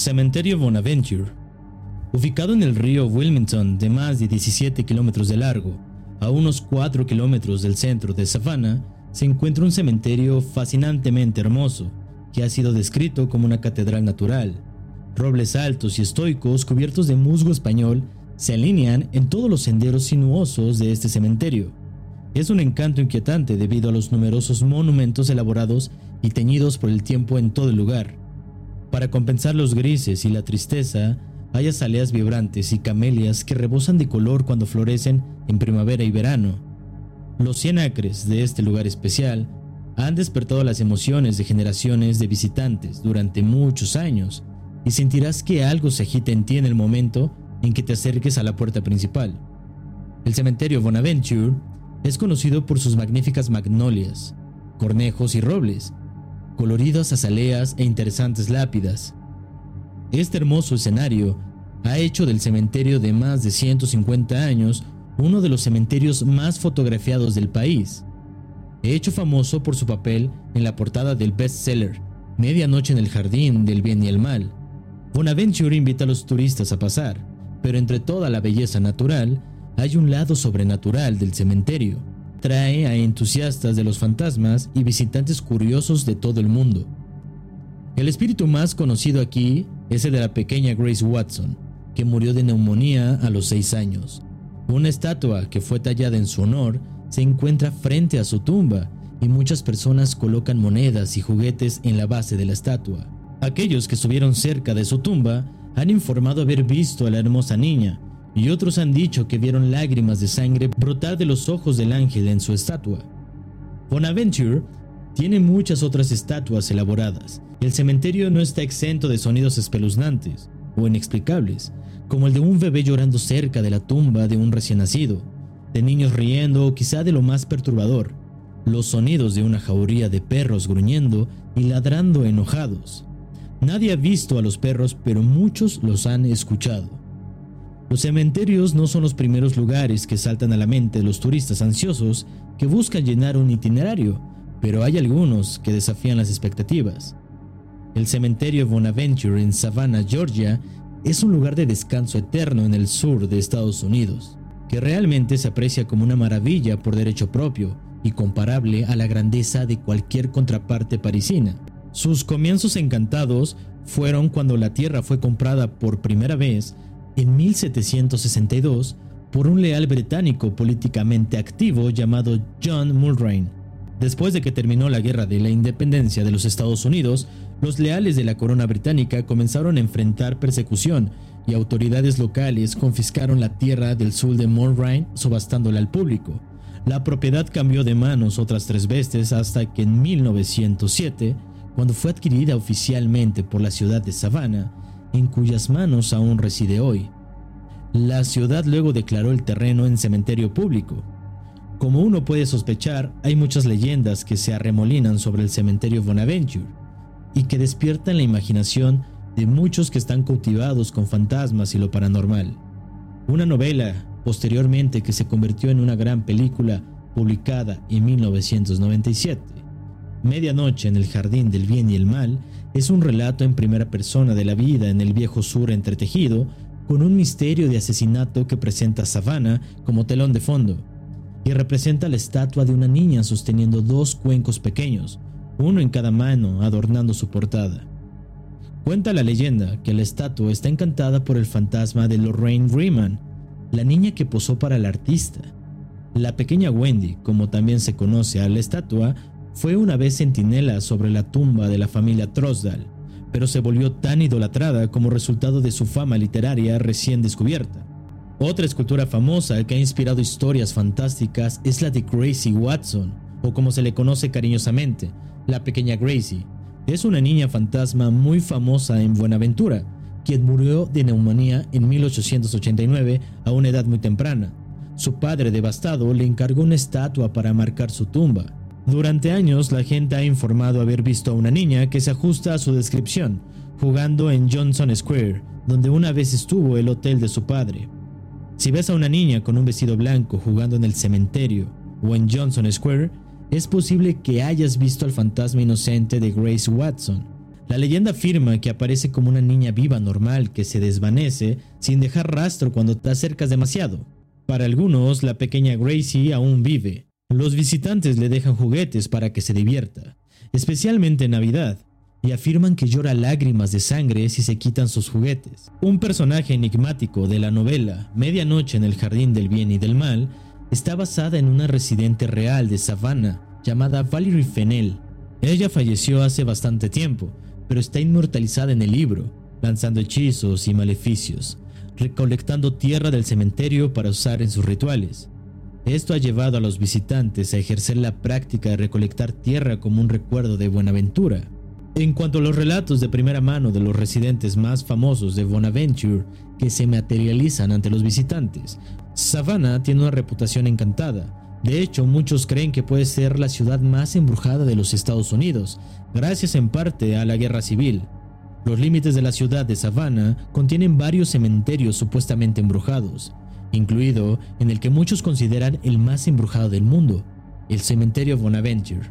Cementerio Bonaventure. Ubicado en el río Wilmington de más de 17 kilómetros de largo, a unos 4 kilómetros del centro de Savannah, se encuentra un cementerio fascinantemente hermoso, que ha sido descrito como una catedral natural. Robles altos y estoicos cubiertos de musgo español se alinean en todos los senderos sinuosos de este cementerio. Es un encanto inquietante debido a los numerosos monumentos elaborados y teñidos por el tiempo en todo el lugar. Para compensar los grises y la tristeza, hay azaleas vibrantes y camelias que rebosan de color cuando florecen en primavera y verano. Los cien acres de este lugar especial han despertado las emociones de generaciones de visitantes durante muchos años y sentirás que algo se agita en ti en el momento en que te acerques a la puerta principal. El cementerio Bonaventure es conocido por sus magníficas magnolias, cornejos y robles, coloridas azaleas e interesantes lápidas. Este hermoso escenario ha hecho del cementerio de más de 150 años uno de los cementerios más fotografiados del país, hecho famoso por su papel en la portada del bestseller Medianoche en el Jardín del Bien y el Mal. Bonaventure invita a los turistas a pasar, pero entre toda la belleza natural, hay un lado sobrenatural del cementerio. Trae a entusiastas de los fantasmas y visitantes curiosos de todo el mundo. El espíritu más conocido aquí es el de la pequeña Grace Watson, que murió de neumonía a los seis años. Una estatua que fue tallada en su honor se encuentra frente a su tumba y muchas personas colocan monedas y juguetes en la base de la estatua. Aquellos que estuvieron cerca de su tumba han informado haber visto a la hermosa niña y otros han dicho que vieron lágrimas de sangre brotar de los ojos del ángel en su estatua. Bonaventure tiene muchas otras estatuas elaboradas. El cementerio no está exento de sonidos espeluznantes o inexplicables, como el de un bebé llorando cerca de la tumba de un recién nacido, de niños riendo o quizá de lo más perturbador, los sonidos de una jauría de perros gruñendo y ladrando enojados. Nadie ha visto a los perros, pero muchos los han escuchado. Los cementerios no son los primeros lugares que saltan a la mente de los turistas ansiosos que buscan llenar un itinerario, pero hay algunos que desafían las expectativas. El cementerio Bonaventure en Savannah, Georgia, es un lugar de descanso eterno en el sur de Estados Unidos, que realmente se aprecia como una maravilla por derecho propio y comparable a la grandeza de cualquier contraparte parisina. Sus comienzos encantados fueron cuando la tierra fue comprada por primera vez en 1762 por un leal británico políticamente activo llamado John Mulrain. Después de que terminó la Guerra de la Independencia de los Estados Unidos, los leales de la corona británica comenzaron a enfrentar persecución y autoridades locales confiscaron la tierra del sur de Mulrain subastándola al público. La propiedad cambió de manos otras tres veces hasta que en 1907, cuando fue adquirida oficialmente por la ciudad de Savannah, en cuyas manos aún reside hoy. La ciudad luego declaró el terreno en cementerio público. Como uno puede sospechar, hay muchas leyendas que se arremolinan sobre el cementerio Bonaventure y que despiertan la imaginación de muchos que están cautivados con fantasmas y lo paranormal. Una novela, posteriormente que se convirtió en una gran película publicada en 1997. Medianoche en el Jardín del Bien y el Mal es un relato en primera persona de la vida en el viejo sur entretejido con un misterio de asesinato que presenta Savannah como telón de fondo y representa la estatua de una niña sosteniendo dos cuencos pequeños, uno en cada mano adornando su portada. Cuenta la leyenda que la estatua está encantada por el fantasma de Lorraine Freeman, la niña que posó para el artista. La pequeña Wendy, como también se conoce a la estatua, fue una vez centinela sobre la tumba de la familia Trosdal, pero se volvió tan idolatrada como resultado de su fama literaria recién descubierta. Otra escultura famosa que ha inspirado historias fantásticas es la de Gracie Watson, o como se le conoce cariñosamente, la pequeña Gracie. Es una niña fantasma muy famosa en Buenaventura, quien murió de neumonía en 1889 a una edad muy temprana. Su padre devastado le encargó una estatua para marcar su tumba. Durante años la gente ha informado haber visto a una niña que se ajusta a su descripción, jugando en Johnson Square, donde una vez estuvo el hotel de su padre. Si ves a una niña con un vestido blanco jugando en el cementerio o en Johnson Square, es posible que hayas visto al fantasma inocente de Grace Watson. La leyenda afirma que aparece como una niña viva normal que se desvanece sin dejar rastro cuando te acercas demasiado. Para algunos, la pequeña Gracie aún vive. Los visitantes le dejan juguetes para que se divierta, especialmente en Navidad, y afirman que llora lágrimas de sangre si se quitan sus juguetes. Un personaje enigmático de la novela Medianoche en el Jardín del Bien y del Mal está basada en una residente real de Savannah llamada Valerie Fennell. Ella falleció hace bastante tiempo, pero está inmortalizada en el libro, lanzando hechizos y maleficios, recolectando tierra del cementerio para usar en sus rituales. Esto ha llevado a los visitantes a ejercer la práctica de recolectar tierra como un recuerdo de Buenaventura. En cuanto a los relatos de primera mano de los residentes más famosos de Bonaventure que se materializan ante los visitantes, Savannah tiene una reputación encantada. De hecho, muchos creen que puede ser la ciudad más embrujada de los Estados Unidos, gracias en parte a la guerra civil. Los límites de la ciudad de Savannah contienen varios cementerios supuestamente embrujados, incluido en el que muchos consideran el más embrujado del mundo, el cementerio Bonaventure.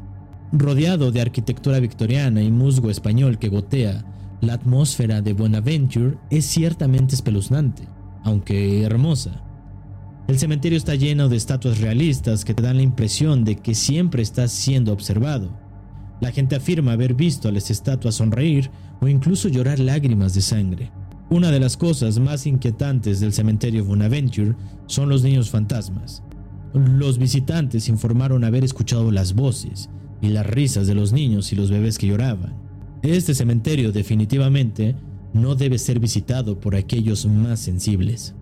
Rodeado de arquitectura victoriana y musgo español que gotea, la atmósfera de Bonaventure es ciertamente espeluznante, aunque hermosa. El cementerio está lleno de estatuas realistas que te dan la impresión de que siempre estás siendo observado. La gente afirma haber visto a las estatuas sonreír o incluso llorar lágrimas de sangre. Una de las cosas más inquietantes del cementerio Bonaventure son los niños fantasmas. Los visitantes informaron haber escuchado las voces, y las risas de los niños y los bebés que lloraban. Este cementerio definitivamente no debe ser visitado por aquellos más sensibles.